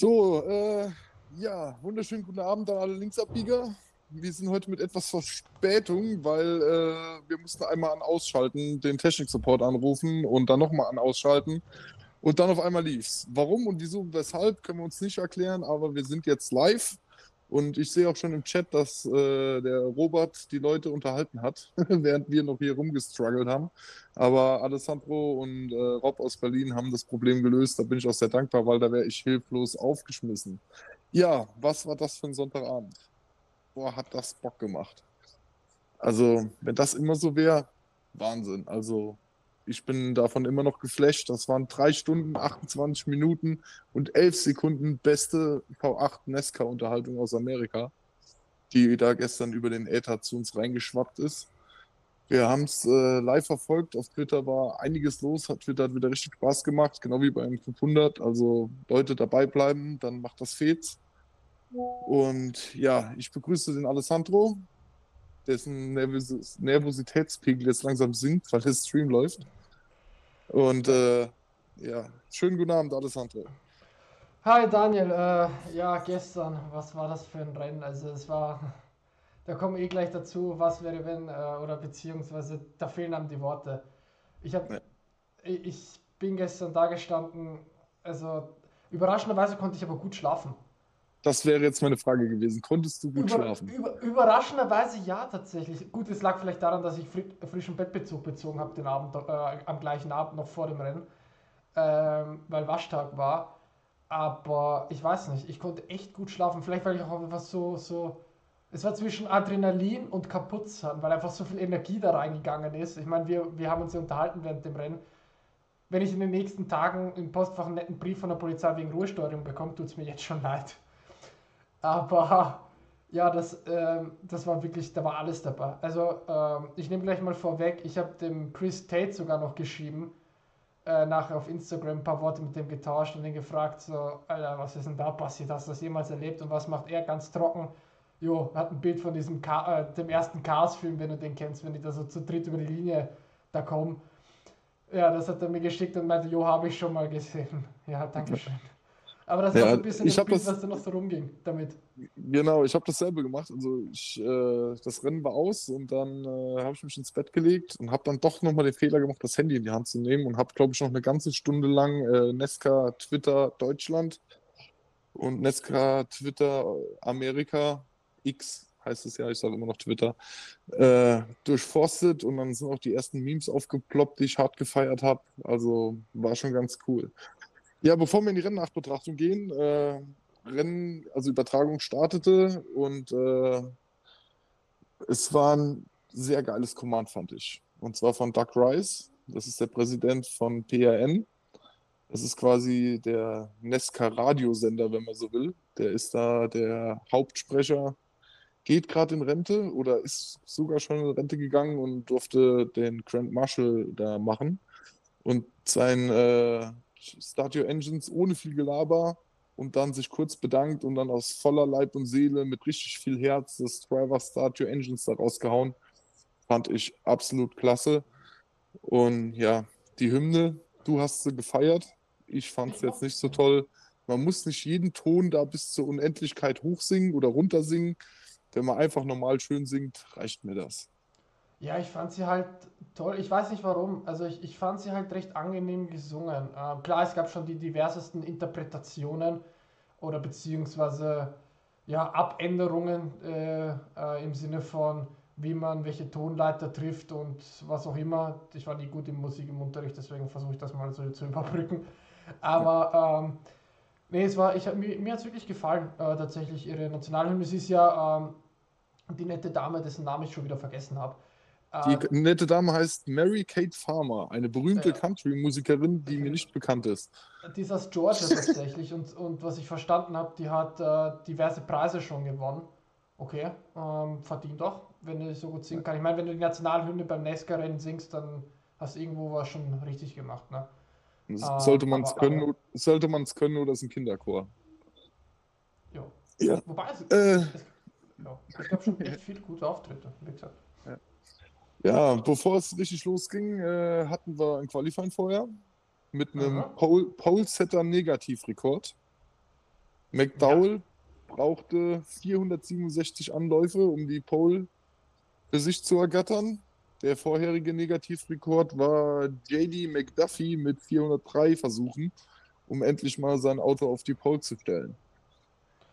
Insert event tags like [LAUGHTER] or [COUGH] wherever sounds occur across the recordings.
So, äh, ja, wunderschönen guten Abend an alle Linksabbieger. Wir sind heute mit etwas Verspätung, weil äh, wir mussten einmal an Ausschalten, den Technik-Support anrufen und dann nochmal an Ausschalten. Und dann auf einmal lief's. Warum und wieso und weshalb können wir uns nicht erklären, aber wir sind jetzt live. Und ich sehe auch schon im Chat, dass äh, der Robert die Leute unterhalten hat, [LAUGHS] während wir noch hier rumgestruggelt haben. Aber Alessandro und äh, Rob aus Berlin haben das Problem gelöst. Da bin ich auch sehr dankbar, weil da wäre ich hilflos aufgeschmissen. Ja, was war das für ein Sonntagabend? Boah, hat das Bock gemacht. Also, wenn das immer so wäre, Wahnsinn. Also, ich bin davon immer noch geflasht. Das waren drei Stunden, 28 Minuten und 11 Sekunden beste V8 Nesca-Unterhaltung aus Amerika, die da gestern über den Äther zu uns reingeschwappt ist. Wir haben es äh, live verfolgt. Auf Twitter war einiges los. Hat Twitter hat wieder richtig Spaß gemacht, genau wie beim 500. Also Leute dabei bleiben, dann macht das Fets. Und ja, ich begrüße den Alessandro, dessen Nervos Nervositätspegel jetzt langsam sinkt, weil der Stream läuft. Und äh, ja, schönen guten Abend, Alessandro. Hi Daniel, äh, ja, gestern, was war das für ein Rennen? Also es war, da kommen wir eh gleich dazu, was wäre wenn, äh, oder beziehungsweise da fehlen einem die Worte. Ich habe, ja. ich, ich bin gestern da gestanden, also überraschenderweise konnte ich aber gut schlafen. Das wäre jetzt meine Frage gewesen. Konntest du gut über, schlafen? Über, überraschenderweise ja, tatsächlich. Gut, es lag vielleicht daran, dass ich fri frischen Bettbezug bezogen habe den Abend, äh, am gleichen Abend noch vor dem Rennen, ähm, weil Waschtag war. Aber ich weiß nicht, ich konnte echt gut schlafen. Vielleicht, weil ich auch einfach so, so. Es war zwischen Adrenalin und Kaputtsein, weil einfach so viel Energie da reingegangen ist. Ich meine, wir, wir haben uns ja unterhalten während dem Rennen. Wenn ich in den nächsten Tagen im Postfach einen netten Brief von der Polizei wegen Ruhesteuerung bekomme, tut es mir jetzt schon leid. Aber ja, das, äh, das war wirklich, da war alles dabei. Also äh, ich nehme gleich mal vorweg, ich habe dem Chris Tate sogar noch geschrieben, äh, nachher auf Instagram ein paar Worte mit dem getauscht und ihn gefragt, so, Alter, was ist denn da passiert? Hast du das jemals erlebt? Und was macht er ganz trocken? Jo, hat ein Bild von diesem Ka äh, dem ersten Cars-Film, wenn du den kennst, wenn die da so zu dritt über die Linie da kommen. Ja, das hat er mir geschickt und meinte, jo, habe ich schon mal gesehen. [LAUGHS] Ja, danke schön. Aber das ja, ist auch ein bisschen ich das Bild, das, was da noch so rumging damit. Genau, ich habe dasselbe gemacht. Also ich, äh, das Rennen war aus und dann äh, habe ich mich ins Bett gelegt und habe dann doch nochmal den Fehler gemacht, das Handy in die Hand zu nehmen und habe, glaube ich, noch eine ganze Stunde lang äh, Nesca, Twitter, Deutschland und Nesca, Twitter, Amerika, X heißt es ja, ich sage immer noch Twitter, äh, durchforstet und dann sind auch die ersten Memes aufgeploppt, die ich hart gefeiert habe. Also war schon ganz cool. Ja, bevor wir in die Rennnachbetrachtung gehen, äh, Rennen, also Übertragung startete und äh, es war ein sehr geiles Command, fand ich. Und zwar von Doug Rice, das ist der Präsident von PRN. Das ist quasi der Nesca-Radiosender, wenn man so will. Der ist da der Hauptsprecher, geht gerade in Rente oder ist sogar schon in Rente gegangen und durfte den Grand Marshal da machen. Und sein äh, Start Your Engines ohne viel Gelaber und dann sich kurz bedankt und dann aus voller Leib und Seele mit richtig viel Herz das Driver Start Your Engines da rausgehauen. Fand ich absolut klasse. Und ja, die Hymne, du hast sie gefeiert. Ich fand es jetzt nicht so toll. Man muss nicht jeden Ton da bis zur Unendlichkeit hochsingen oder runtersingen. Wenn man einfach normal schön singt, reicht mir das. Ja, ich fand sie halt toll. Ich weiß nicht warum. Also ich, ich fand sie halt recht angenehm gesungen. Ähm, klar, es gab schon die diversesten Interpretationen oder beziehungsweise ja, Abänderungen äh, äh, im Sinne von, wie man welche Tonleiter trifft und was auch immer. Ich war nie gut im Musik im Unterricht, deswegen versuche ich das mal so zu [LAUGHS] überbrücken. Aber ähm, nee, es war, ich, mir, mir hat es wirklich gefallen, äh, tatsächlich ihre Nationalhymne. Es ist ja ähm, die nette Dame, dessen Namen ich schon wieder vergessen habe. Die äh, nette Dame heißt Mary Kate Farmer, eine berühmte ja. Country-Musikerin, die mir nicht bekannt ist. Die ist aus Georgia tatsächlich und, und was ich verstanden habe, die hat äh, diverse Preise schon gewonnen. Okay, ähm, verdient doch, wenn du so gut singen kann. Ich meine, wenn du die Nationalhymne beim NASCAR-Rennen singst, dann hast du irgendwo was schon richtig gemacht. Ne? Sollte man es können, aber, sollte man's können oder ist ein Kinderchor? Jo. Ja. Wobei, es, äh, es, ja, es gab schon echt viele gute Auftritte, wie gesagt. Ja, bevor es richtig losging, äh, hatten wir ein Qualifying vorher mit einem Pole, Pole Setter Negativrekord. McDowell ja. brauchte 467 Anläufe, um die Pole für sich zu ergattern. Der vorherige Negativrekord war JD McDuffie mit 403 Versuchen, um endlich mal sein Auto auf die Pole zu stellen.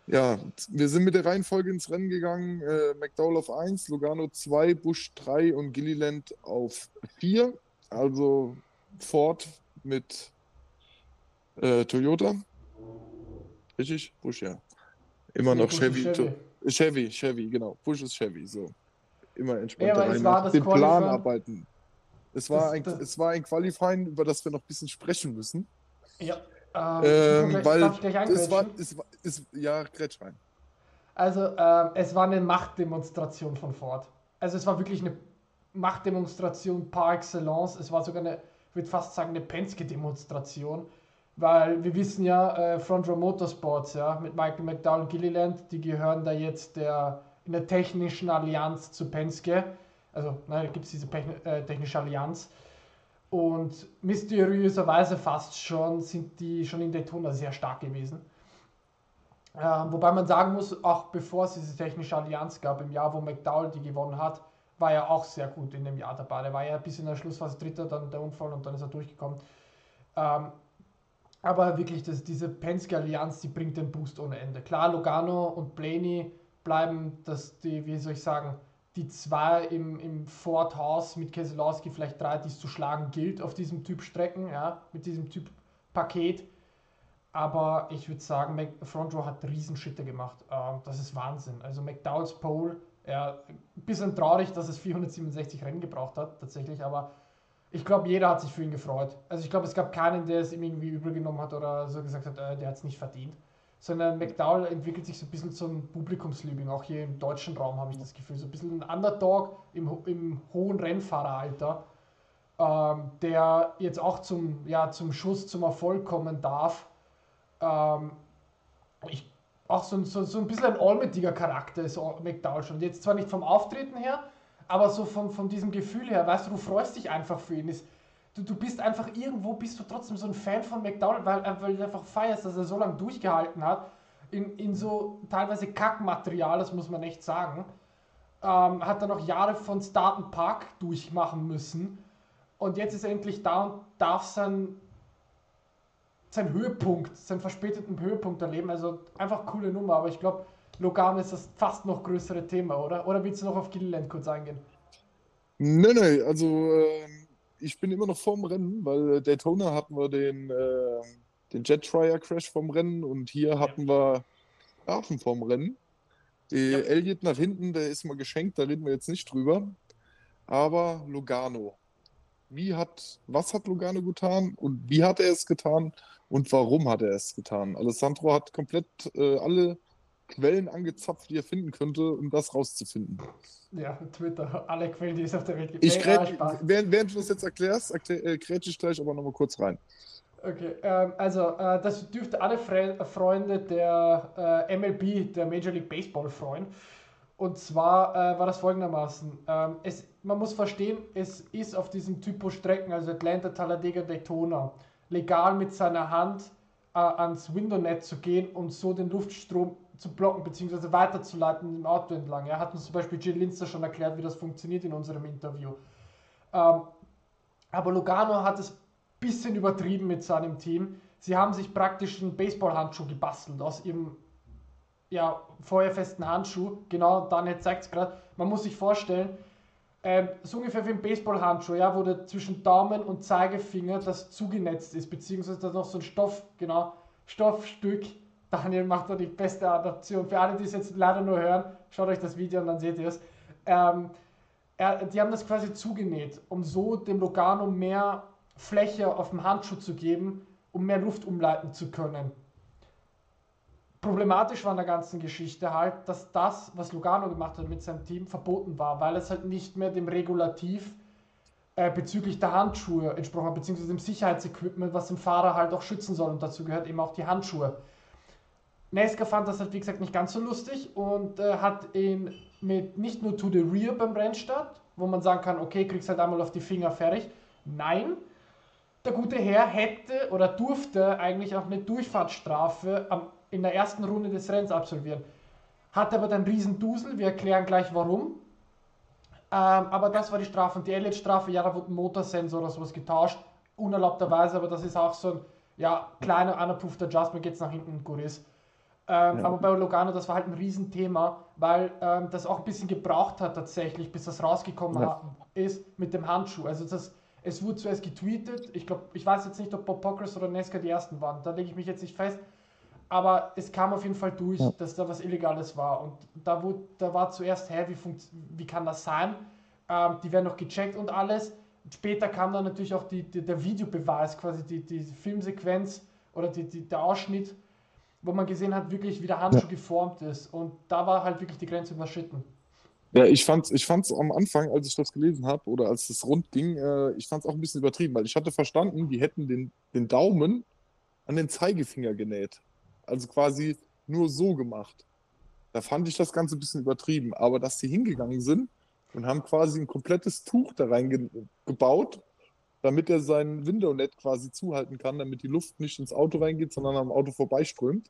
Ja, wir sind mit der Reihenfolge ins Rennen gegangen. Äh, McDowell auf 1, Logano 2, Bush 3 und Gilliland auf 4. Also Ford mit äh, Toyota. Richtig? Bush, ja. Immer nee, noch Chevy. Chevy. Chevy, Chevy, genau. Bush ist Chevy, so. Immer entspannt ja, rein. Nach dem Plan arbeiten. Es war, das, ein, das, es war ein Qualifying, über das wir noch ein bisschen sprechen müssen. Ja. Ähm, ähm, weil es war, es war, es, ja, grätsch rein. Also, äh, es war eine Machtdemonstration von Ford. Also, es war wirklich eine Machtdemonstration par excellence. Es war sogar eine, ich würde fast sagen, eine Penske-Demonstration. Weil wir wissen ja, äh, Front Row Motorsports, ja, mit Michael McDowell und Gilliland, die gehören da jetzt der, in der technischen Allianz zu Penske. Also, da gibt es diese äh, technische Allianz. Und mysteriöserweise fast schon sind die schon in Daytona sehr stark gewesen. Äh, wobei man sagen muss, auch bevor es diese technische Allianz gab, im Jahr, wo McDowell die gewonnen hat, war er auch sehr gut in dem Jahr dabei. Er war ja bis in der Schlussphase Dritter, dann der Unfall und dann ist er durchgekommen. Ähm, aber wirklich, das, diese Penske-Allianz, die bringt den Boost ohne Ende. Klar, Logano und Blaney bleiben, dass die, wie soll ich sagen, die zwei im, im Ford House mit Keselowski, vielleicht drei, die es zu schlagen gilt auf diesem Typ Strecken, ja, mit diesem Typ Paket. Aber ich würde sagen, Front Row hat Riesenschritte gemacht. Ähm, das ist Wahnsinn. Also McDowell's Pole, ja, ein bisschen traurig, dass es 467 Rennen gebraucht hat, tatsächlich, aber ich glaube, jeder hat sich für ihn gefreut. Also ich glaube, es gab keinen, der es ihm irgendwie übel genommen hat oder so gesagt hat, äh, der hat es nicht verdient sondern McDowell entwickelt sich so ein bisschen zum Publikumsliebling. Auch hier im deutschen Raum habe ich das Gefühl. So ein bisschen ein Underdog im, im hohen Rennfahreralter, ähm, der jetzt auch zum, ja, zum Schuss, zum Erfolg kommen darf. Ähm, ich, auch so, so, so ein bisschen ein allmächtiger Charakter ist McDowell schon. Jetzt zwar nicht vom Auftreten her, aber so von, von diesem Gefühl her, weißt du, du freust dich einfach für ihn. Ist, du, du bist einfach irgendwo, bist du trotzdem so ein Fan von McDonald, weil, weil du einfach feierst, dass er so lange durchgehalten hat. In, in so teilweise Kackmaterial, das muss man echt sagen. Ähm, hat er noch Jahre von Start and Park durchmachen müssen. Und jetzt ist er endlich da und darf sein, sein Höhepunkt, seinen verspäteten Höhepunkt erleben. Also einfach coole Nummer, aber ich glaube, Logan ist das fast noch größere Thema, oder? Oder willst du noch auf Gilliland kurz eingehen? Nein, nein, also ähm ich bin immer noch vorm Rennen, weil Daytona hatten wir den, äh, den Jet Trier Crash vom Rennen und hier hatten wir Hafen vom Rennen. Die ja. Elliott nach hinten, der ist mal geschenkt, da reden wir jetzt nicht drüber. Aber Lugano. Wie hat, was hat Lugano getan und wie hat er es getan und warum hat er es getan? Alessandro hat komplett äh, alle Quellen angezapft, die er finden könnte, um das rauszufinden. Ja, Twitter, alle Quellen, die es auf der Welt gibt. Ich grätsch, während, während, du das jetzt erklärst, erklär, äh, grätsch ich gleich aber nochmal kurz rein. Okay, ähm, also äh, das dürfte alle Fre Freunde der äh, MLB, der Major League Baseball freuen. Und zwar äh, war das folgendermaßen. Ähm, es, man muss verstehen, es ist auf diesem Typus Strecken, also Atlanta, Talladega, Daytona, legal mit seiner Hand äh, ans Window-Net zu gehen und so den Luftstrom zu blocken bzw. weiterzuleiten im Auto entlang. Er hat uns zum Beispiel Jill Linzer schon erklärt, wie das funktioniert in unserem Interview. Ähm, aber Lugano hat es ein bisschen übertrieben mit seinem Team. Sie haben sich praktisch einen Baseballhandschuh gebastelt aus ihrem ja, feuerfesten Handschuh. Genau, Daniel zeigt es gerade. Man muss sich vorstellen, ähm, so ungefähr wie ein Baseballhandschuh, ja, wo der zwischen Daumen und Zeigefinger das zugenetzt ist, beziehungsweise da noch so ein Stoff, genau, Stoffstück Daniel macht da die beste Adaption. Für alle, die es jetzt leider nur hören, schaut euch das Video und dann seht ihr es. Ähm, er, die haben das quasi zugenäht, um so dem Logano mehr Fläche auf dem Handschuh zu geben, um mehr Luft umleiten zu können. Problematisch war in der ganzen Geschichte halt, dass das, was Lugano gemacht hat mit seinem Team, verboten war, weil es halt nicht mehr dem Regulativ äh, bezüglich der Handschuhe entsprochen hat, beziehungsweise dem Sicherheitsequipment, was den Fahrer halt auch schützen soll. Und dazu gehört eben auch die Handschuhe. Nesca fand das halt, wie gesagt, nicht ganz so lustig und äh, hat ihn mit nicht nur to the rear beim Rennstart, wo man sagen kann, okay, kriegst halt einmal auf die Finger fertig. Nein, der gute Herr hätte oder durfte eigentlich auch eine Durchfahrtsstrafe am in der ersten Runde des Rennens absolvieren. Hat aber dann riesen Dusel, wir erklären gleich warum. Ähm, aber das war die Strafe. Und die Elliott-Strafe, ja, da wurde ein Motorsensor oder sowas getauscht, unerlaubterweise, aber das ist auch so ein ja, kleiner unapproved Adjustment, geht es nach hinten gut ist. Ähm, ja. Aber bei Logano, das war halt ein Riesenthema, weil ähm, das auch ein bisschen gebraucht hat tatsächlich, bis das rausgekommen ja. ist mit dem Handschuh. Also das, es wurde zuerst getweetet. Ich glaube, ich weiß jetzt nicht, ob Bob Pockrass oder Nesca die ersten waren. Da lege ich mich jetzt nicht fest. Aber es kam auf jeden Fall durch, ja. dass da was Illegales war. Und da, wurde, da war zuerst, hä, wie, wie kann das sein? Ähm, die werden noch gecheckt und alles. Später kam dann natürlich auch die, die, der Videobeweis, quasi die, die Filmsequenz oder die, der Ausschnitt, wo man gesehen hat, wirklich wie der Handschuh ja. geformt ist. Und da war halt wirklich die Grenze überschritten. Ja, ich fand es ich fand's am Anfang, als ich das gelesen habe oder als es rund ging, äh, ich fand es auch ein bisschen übertrieben, weil ich hatte verstanden, die hätten den, den Daumen an den Zeigefinger genäht. Also quasi nur so gemacht. Da fand ich das Ganze ein bisschen übertrieben. Aber dass sie hingegangen sind und haben quasi ein komplettes Tuch da reingebaut, damit er sein Window-Net quasi zuhalten kann, damit die Luft nicht ins Auto reingeht, sondern am Auto vorbeiströmt.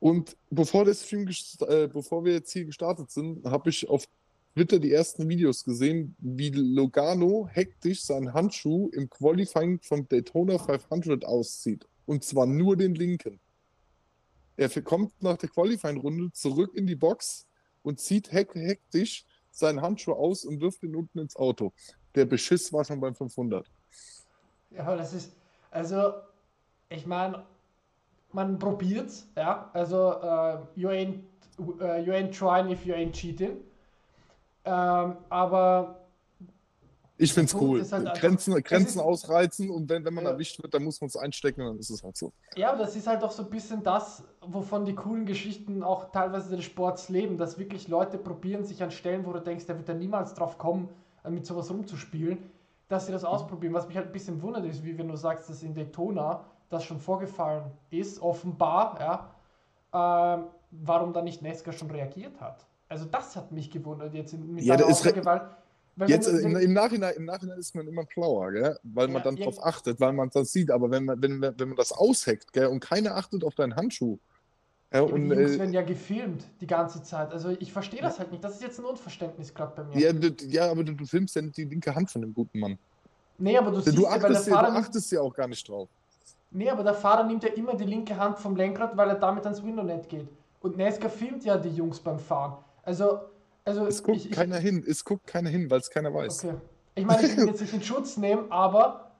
Und bevor, das Film äh, bevor wir jetzt hier gestartet sind, habe ich auf Twitter die ersten Videos gesehen, wie Logano hektisch seinen Handschuh im Qualifying vom Daytona 500 auszieht. Und zwar nur den linken. Er kommt nach der Qualifying-Runde zurück in die Box und zieht hektisch seinen Handschuh aus und wirft ihn unten ins Auto. Der Beschiss war schon beim 500. Ja, das ist, also, ich meine, man probiert's, ja. Also, uh, you, ain't, uh, you ain't trying if you ain't cheating. Ähm, aber ich finde es cool. Halt Grenzen, Grenzen ausreizen und wenn, wenn man ja. erwischt wird, dann muss man es einstecken und dann ist es halt so. Ja, aber das ist halt auch so ein bisschen das, wovon die coolen Geschichten auch teilweise des Sports leben, dass wirklich Leute probieren, sich an Stellen, wo du denkst, der wird da niemals drauf kommen, mit sowas rumzuspielen, dass sie das ausprobieren. Was mich halt ein bisschen wundert ist, wie wenn du sagst, dass in Daytona das schon vorgefallen ist, offenbar, ja, äh, warum da nicht Nesca schon reagiert hat. Also das hat mich gewundert jetzt mit ja, seiner Aussagegewalt. Jetzt man, im, im, Nachhinein, im Nachhinein ist man immer schlauer, gell? weil man ja, dann ja, darauf achtet, weil man das sieht. Aber wenn man, wenn, wenn man das ausheckt gell? und keiner achtet auf deinen Handschuh. Ja, und, die Jungs äh, werden ja gefilmt die ganze Zeit. Also ich verstehe das halt nicht. Das ist jetzt ein Unverständnis gerade bei mir. Ja, du, ja aber du, du, filmst ja nicht die linke Hand von dem guten Mann. Nee, aber du, siehst du ja, weil der Fahrer. Du achtest ja auch gar nicht drauf. Nee, aber der Fahrer nimmt ja immer die linke Hand vom Lenkrad, weil er damit ans Window-Net geht. Und Nesca filmt ja die Jungs beim Fahren. Also also es guckt ich, keiner hin, es guckt keiner hin, weil es keiner weiß. Okay. Ich meine, ich will jetzt nicht in Schutz nehmen, aber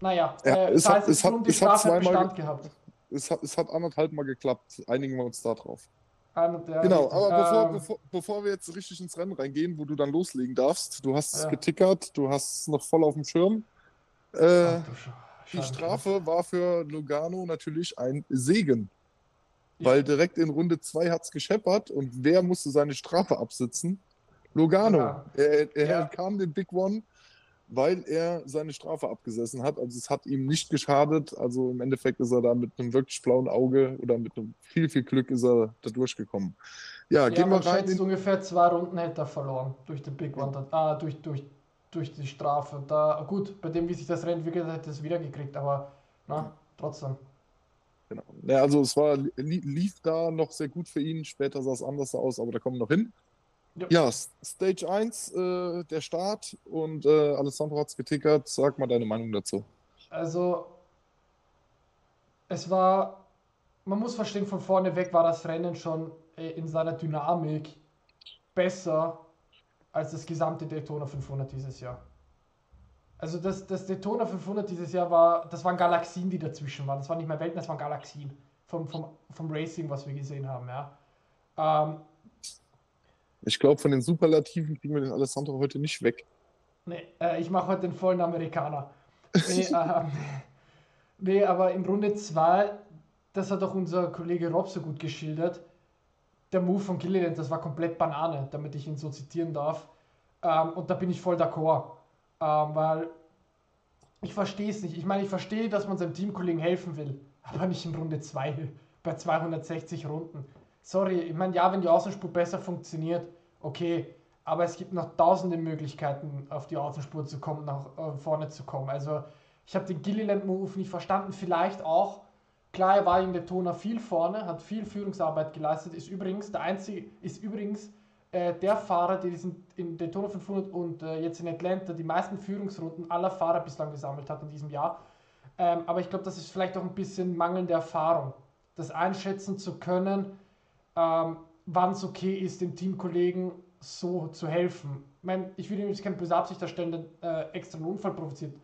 naja, ja, äh, es, hat, es, hat, es hat zweimal gehabt. Es hat, es hat anderthalb Mal geklappt. Einigen wir uns da drauf. Genau, aber bevor, ähm, bevor, bevor, wir jetzt richtig ins Rennen reingehen, wo du dann loslegen darfst, du hast es ja. getickert, du hast es noch voll auf dem Schirm. Äh, Ach, die Strafe war für Lugano natürlich ein Segen. Weil direkt in Runde 2 hat es gescheppert und wer musste seine Strafe absitzen? Logano. Ja. Er, er ja. kam den Big One, weil er seine Strafe abgesessen hat. Also es hat ihm nicht geschadet. Also im Endeffekt ist er da mit einem wirklich blauen Auge oder mit einem viel, viel Glück ist er da durchgekommen. Ja, ja gehen wir rein. In... ungefähr zwei Runden hätte er verloren durch den Big One. Ja. Ah, durch, durch, durch die Strafe. Da, gut, bei dem, wie sich das Rennen entwickelt hat, hätte er es wieder gekriegt, aber na, trotzdem. Genau. Ja, also es war, lief da noch sehr gut für ihn, später sah es anders aus, aber da kommen wir noch hin. Ja, ja Stage 1, äh, der Start und äh, Alessandro hat es getickert. Sag mal deine Meinung dazu. Also, es war, man muss verstehen, von vorne weg war das Rennen schon äh, in seiner Dynamik besser als das gesamte Daytona 500 dieses Jahr. Also das, das Daytona 500 dieses Jahr war, das waren Galaxien, die dazwischen waren. Das waren nicht mehr Welten, das waren Galaxien vom, vom, vom Racing, was wir gesehen haben, ja. Ähm, ich glaube, von den Superlativen kriegen wir den Alessandro heute nicht weg. Nee, äh, ich mache heute den vollen Amerikaner. Nee, [LAUGHS] äh, nee aber in Runde 2, das hat auch unser Kollege Rob so gut geschildert, der Move von Gilliland, das war komplett Banane, damit ich ihn so zitieren darf. Ähm, und da bin ich voll d'accord. Ähm, weil ich verstehe es nicht. Ich meine, ich verstehe, dass man seinem Teamkollegen helfen will, aber nicht in Runde 2 bei 260 Runden. Sorry, ich meine, ja, wenn die Außenspur besser funktioniert, okay, aber es gibt noch tausende Möglichkeiten, auf die Außenspur zu kommen, nach äh, vorne zu kommen. Also, ich habe den Gilliland-Move nicht verstanden, vielleicht auch, klar, er war in Daytona viel vorne, hat viel Führungsarbeit geleistet, ist übrigens der einzige, ist übrigens äh, der Fahrer, der diesen, in Daytona 500 und äh, jetzt in Atlanta die meisten Führungsrunden aller Fahrer bislang gesammelt hat in diesem Jahr. Ähm, aber ich glaube, das ist vielleicht auch ein bisschen mangelnde Erfahrung, das einschätzen zu können, ähm, wann es okay ist, dem Teamkollegen so zu helfen. Ich meine, ich will ihm jetzt keine böse Absicht erstellen, äh, extra einen Unfall provoziert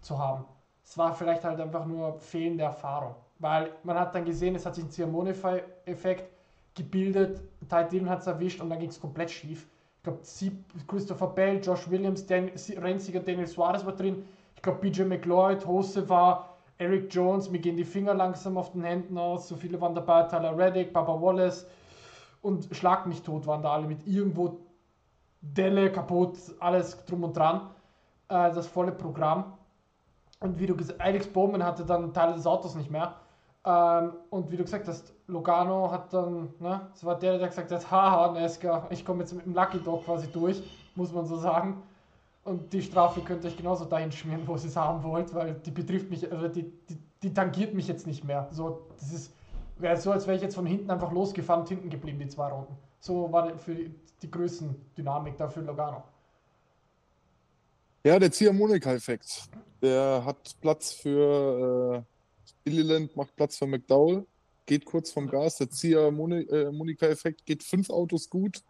zu haben. Es war vielleicht halt einfach nur fehlende Erfahrung. Weil man hat dann gesehen, es hat sich ein Ziamonify-Effekt gebildet, Ty Dillon hat es erwischt und dann ging es komplett schief. Ich glaube, Christopher Bell, Josh Williams, Dan Renziger, Daniel Suarez war drin. Ich glaube, BJ McLeod, Hose war, Eric Jones, mir gehen die Finger langsam auf den Händen aus. So viele waren dabei, Tyler Reddick, Baba Wallace und Schlag mich tot waren da alle mit irgendwo Delle kaputt, alles drum und dran. Äh, das volle Programm. Und wie du gesagt Alex Bowman hatte dann Teile des Autos nicht mehr. Ähm, und wie du gesagt hast, Logano hat dann, ne, das war der, der gesagt hat, haha, Nesca, ich komme jetzt mit dem Lucky Dog quasi durch, muss man so sagen. Und die Strafe könnt ihr euch genauso dahin schmieren, wo ihr es haben wollt, weil die betrifft mich, also die, die, die tangiert mich jetzt nicht mehr. So, das ist, wäre so, als wäre ich jetzt von hinten einfach losgefahren und hinten geblieben, die zwei Runden. So war für die, Größendynamik da für Logano. Ja, der Ziehharmonika-Effekt. Der hat Platz für äh, Illiland, macht Platz für McDowell, geht kurz vom Gas. Der Ziehharmonika-Effekt geht fünf Autos gut.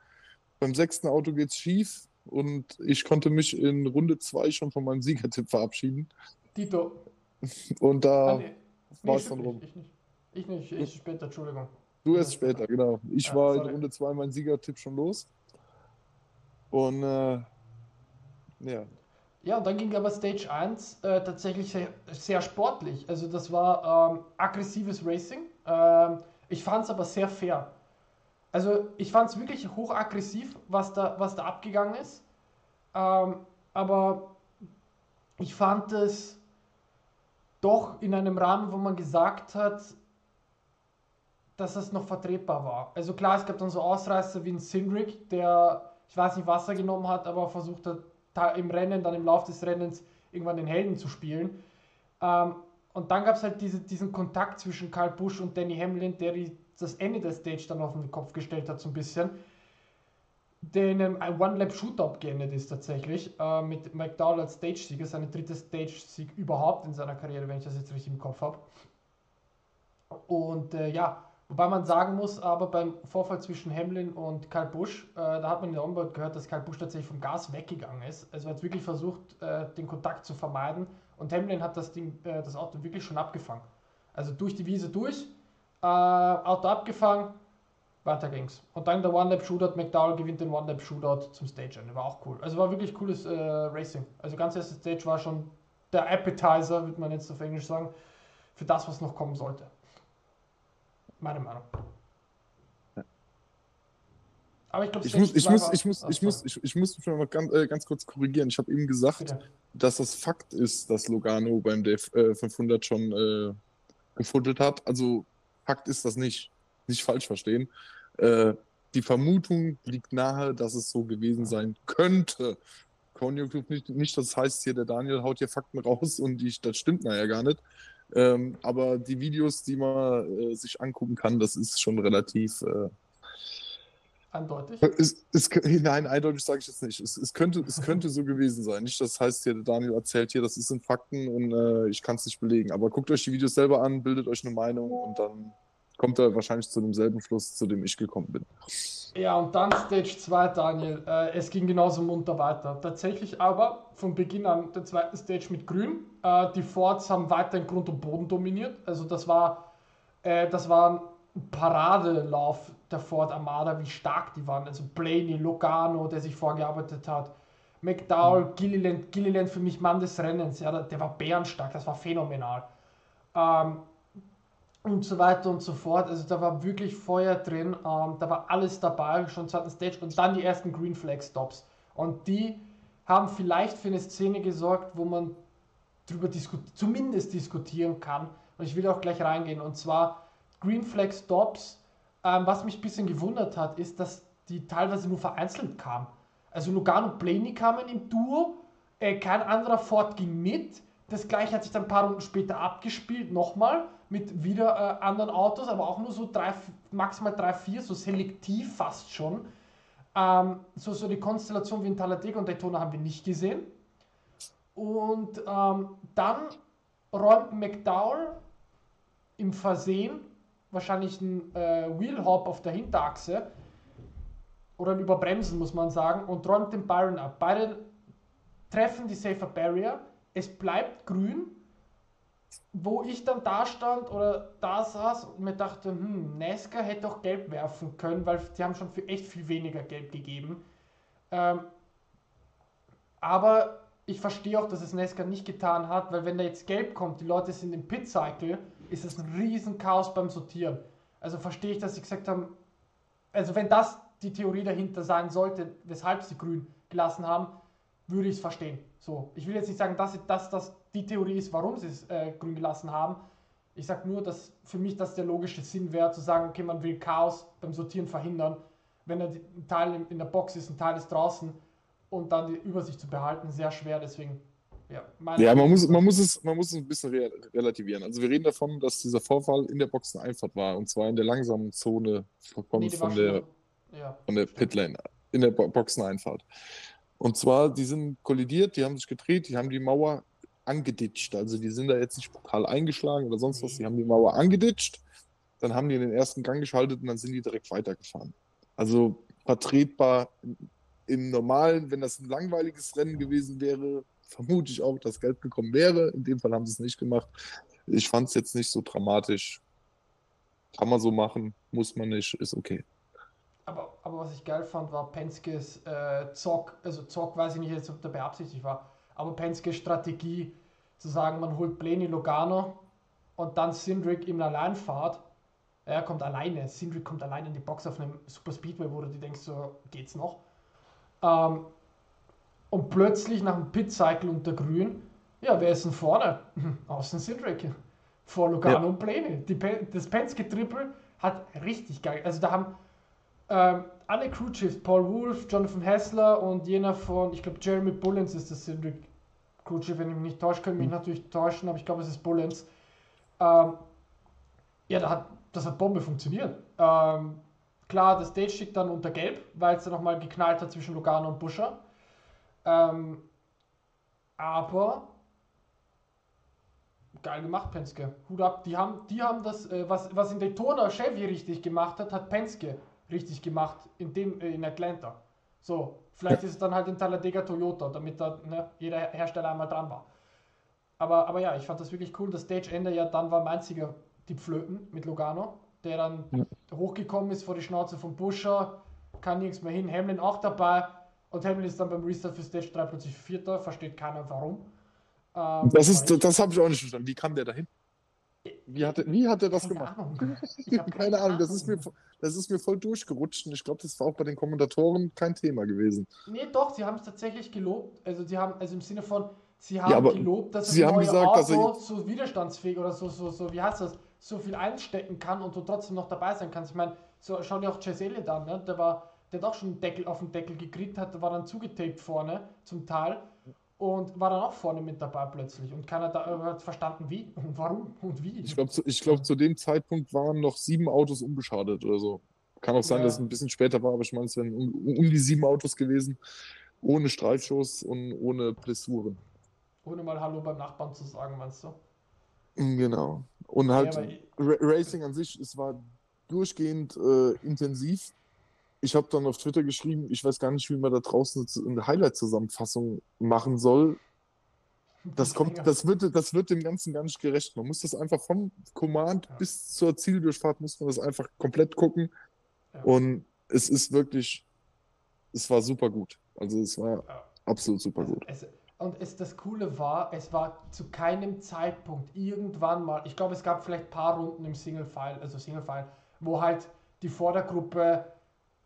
Beim sechsten Auto geht es schief und ich konnte mich in Runde zwei schon von meinem Siegertipp verabschieden. Tito. Und da ah, nee. war es dann rum. Ich nicht. Ich nicht, ich später, Entschuldigung. Du erst später, genau. Ich ja, war sorry. in Runde 2 mein Siegertipp schon los. Und äh, ja, ja, und dann ging aber Stage 1 äh, tatsächlich sehr, sehr, sportlich. Also das war ähm, aggressives Racing. Ähm, ich fand es aber sehr fair. Also ich fand es wirklich hochaggressiv, was da, was da abgegangen ist. Ähm, aber ich fand es doch in einem Rahmen, wo man gesagt hat, dass es noch vertretbar war. Also klar, es gab dann so Ausreißer wie ein Sindrick, der, ich weiß nicht, was er genommen hat, aber versucht hat, im Rennen, dann im Laufe des Rennens irgendwann den Helden zu spielen. Ähm, und dann gab es halt diese, diesen Kontakt zwischen Karl Busch und Danny Hamlin, der die, das Ende der Stage dann auf den Kopf gestellt hat, so ein bisschen. Der in einem One-Lap-Shootout geendet ist tatsächlich, äh, mit McDowell als Stage-Sieger, seine dritte Stage-Sieg überhaupt in seiner Karriere, wenn ich das jetzt richtig im Kopf habe. Und äh, ja, Wobei man sagen muss, aber beim Vorfall zwischen Hamlin und Karl Busch, äh, da hat man in der Onboard gehört, dass Karl Busch tatsächlich vom Gas weggegangen ist. Also er hat wirklich versucht, äh, den Kontakt zu vermeiden und Hamlin hat das, Ding, äh, das Auto wirklich schon abgefangen. Also durch die Wiese durch, äh, Auto abgefangen, weiter ging's. Und dann der One-Lap-Shootout, McDowell gewinnt den One-Lap-Shootout zum Stage-Ende. War auch cool. Also war wirklich cooles äh, Racing. Also ganz erste Stage war schon der Appetizer, würde man jetzt auf Englisch sagen, für das, was noch kommen sollte. Meine Meinung. Aber ich glaube, ich muss, ich muss, ich muss, ich muss, ich, ich muss mich mal ganz, äh, ganz kurz korrigieren. Ich habe eben gesagt, Bitte. dass das Fakt ist, dass Logano beim DF äh, 500 schon äh, gefunden hat. Also Fakt ist das nicht. Nicht falsch verstehen. Äh, die Vermutung liegt nahe, dass es so gewesen sein könnte. Konjunktiv nicht, nicht, das heißt hier, der Daniel haut hier Fakten raus und ich, das stimmt nachher gar nicht. Ähm, aber die Videos, die man äh, sich angucken kann, das ist schon relativ. Äh, Eindeutig? Es, es, [LAUGHS] nein, eindeutig sage ich jetzt nicht. Es, es, könnte, es könnte so gewesen sein. Nicht, das heißt hier, Daniel erzählt hier, das sind Fakten und äh, ich kann es nicht belegen. Aber guckt euch die Videos selber an, bildet euch eine Meinung und dann kommt er wahrscheinlich zu demselben Schluss, zu dem ich gekommen bin. Ja, und dann Stage 2, Daniel. Äh, es ging genauso munter weiter. Tatsächlich aber von Beginn an der zweiten Stage mit Grün. Äh, die Fords haben weiter in Grund und Boden dominiert. Also das war, äh, das war ein Paradelauf der Ford Armada, wie stark die waren. Also Blaney, Logano, der sich vorgearbeitet hat. McDowell, mhm. Gilliland, Gilliland für mich Mann des Rennens. Ja, der war bärenstark, das war phänomenal. Ähm, und so weiter und so fort. Also da war wirklich Feuer drin, ähm, da war alles dabei, schon zweiten Stage und dann die ersten Green Flag Stops. Und die haben vielleicht für eine Szene gesorgt, wo man darüber disku zumindest diskutieren kann. Und ich will auch gleich reingehen. Und zwar Green Flag Stops. Ähm, was mich ein bisschen gewundert hat, ist, dass die teilweise nur vereinzelt kamen. Also Lugano und Blaney kamen im Duo, äh, kein anderer Ford ging mit. Das gleiche hat sich dann ein paar Runden später abgespielt, nochmal. mit wieder äh, anderen Autos, aber auch nur so drei, maximal drei, vier, so selektiv fast schon. Ähm, so, so die Konstellation wie in Talladega und Daytona haben wir nicht gesehen. Und ähm, dann räumt McDowell im Versehen wahrscheinlich ein äh, Wheelhop auf der Hinterachse oder ein Überbremsen, muss man sagen, und räumt den Byron ab. Beide treffen die Safer Barrier, es bleibt grün, wo ich dann da stand oder da saß und mir dachte, hm, Nesca hätte auch gelb werfen können, weil sie haben schon für echt viel weniger gelb gegeben. Ähm, aber ich verstehe auch, dass es Nesca nicht getan hat, weil wenn da jetzt gelb kommt, die Leute sind im Pit-Cycle, ist das ein riesen Chaos beim Sortieren. Also verstehe ich, dass sie gesagt haben, also wenn das die Theorie dahinter sein sollte, weshalb sie grün gelassen haben, würde ich es verstehen. So, ich will jetzt nicht sagen, dass das dass die Theorie ist, warum sie es äh, grün gelassen haben. Ich sage nur, dass für mich das der logische Sinn wäre, zu sagen, okay, man will Chaos beim Sortieren verhindern. Wenn ein Teil in der Box ist, ein Teil ist draußen und dann die Übersicht zu behalten, sehr schwer. Deswegen, ja. Ja, man muss, man, muss es, man muss es ein bisschen re relativieren. Also wir reden davon, dass dieser Vorfall in der Boxeneinfahrt war und zwar in der langsamen Zone von, nee, von, der, ja, von der Pitlane, in der Boxeneinfahrt. Und zwar, die sind kollidiert, die haben sich gedreht, die haben die Mauer angeditscht. Also die sind da jetzt nicht pokal eingeschlagen oder sonst was, die haben die Mauer angeditscht, dann haben die in den ersten Gang geschaltet und dann sind die direkt weitergefahren. Also vertretbar im normalen, wenn das ein langweiliges Rennen gewesen wäre, vermute ich auch, dass Geld gekommen wäre. In dem Fall haben sie es nicht gemacht. Ich fand es jetzt nicht so dramatisch. Kann man so machen, muss man nicht, ist okay. Aber, aber was ich geil fand, war Penskes äh, Zock, also Zock weiß ich nicht jetzt, ob der beabsichtigt war, aber Penskes Strategie zu sagen, man holt Blaney Logano und dann Sindrick im Alleinfahrt. Er kommt alleine, Sindrick kommt alleine in die Box auf einem Super Speedway, wo du dir denkst, so geht's noch. Ähm, und plötzlich nach dem Pit-Cycle unter Grün, ja, wer ist denn vorne? [LAUGHS] Außen Sindrick. Vor Logano ja. und Blaney. Die, das Penske-Triple hat richtig geil. Also da haben ähm, alle Crewchiefs, Paul Wolf, Jonathan Hessler und jener von, ich glaube, Jeremy Bullens ist das Cedric Crewchief, wenn ich mich nicht täusche, können mich mhm. natürlich täuschen, aber ich glaube, es ist Bullens. Ähm, ja, da hat, das hat Bombe funktioniert. Ähm, klar, das Stage steht dann unter Gelb, weil es dann nochmal geknallt hat zwischen Logano und Buscher. Ähm, aber geil gemacht, Penske. Hut ab. Die haben, die haben das, äh, was, was in Daytona Chevy richtig gemacht hat, hat Penske richtig gemacht in, dem, äh, in Atlanta. So, vielleicht ist es dann halt in Talladega Toyota, damit da ne, jeder Hersteller einmal dran war. Aber, aber ja, ich fand das wirklich cool. Das Stage-Ende ja dann war mein einziger die Flöten mit Logano, der dann ja. hochgekommen ist vor die Schnauze von Buscher, kann nirgends mehr hin. Hamlin auch dabei und Hamlin ist dann beim Restart für Stage 3 plötzlich Vierter, versteht keiner warum. Ähm, das ist, das habe ich auch nicht verstanden. Wie kam der dahin? Wie hat, er, wie hat er das Keine gemacht? Ahnung. [LAUGHS] Ich habe keine, keine Ahnung. Das ist, mir, das ist mir voll durchgerutscht und ich glaube, das war auch bei den Kommentatoren kein Thema gewesen. Nee, doch, sie haben es tatsächlich gelobt. Also, sie haben, also im Sinne von, sie haben ja, gelobt, dass sie das neue gesagt, Auto so widerstandsfähig oder so, so, so, wie heißt das, so viel einstecken kann und du trotzdem noch dabei sein kannst. Ich meine, so, schau dir auch Chase Elliott an, ne? der, war, der hat auch schon einen Deckel auf den Deckel gekriegt, hat, war dann zugetaped vorne zum Teil und war dann auch vorne mit dabei plötzlich. Und keiner da äh, hat verstanden, wie und warum und wie. Ich glaube, zu, glaub, zu dem Zeitpunkt waren noch sieben Autos unbeschadet oder so. Kann auch sein, ja. dass es ein bisschen später war, aber ich meine, es wären um, um, die sieben Autos gewesen, ohne Streifschuss und ohne Blessuren. Ohne mal Hallo beim Nachbarn zu sagen, meinst du? Mm, genau. Und halt ja, Racing an sich, es war durchgehend äh, intensiv ich habe dann auf Twitter geschrieben, ich weiß gar nicht, wie man da draußen eine Highlight-Zusammenfassung machen soll. Das, kommt, das, wird, das wird dem Ganzen gar nicht gerecht. Man muss das einfach vom Command ja. bis zur Zieldurchfahrt muss man das einfach komplett gucken. Ja. Und es ist wirklich, es war super gut. Also es war ja. absolut super gut. Es, und es, das Coole war, es war zu keinem Zeitpunkt irgendwann mal, ich glaube, es gab vielleicht ein paar Runden im Single-File, also Single-File, wo halt die Vordergruppe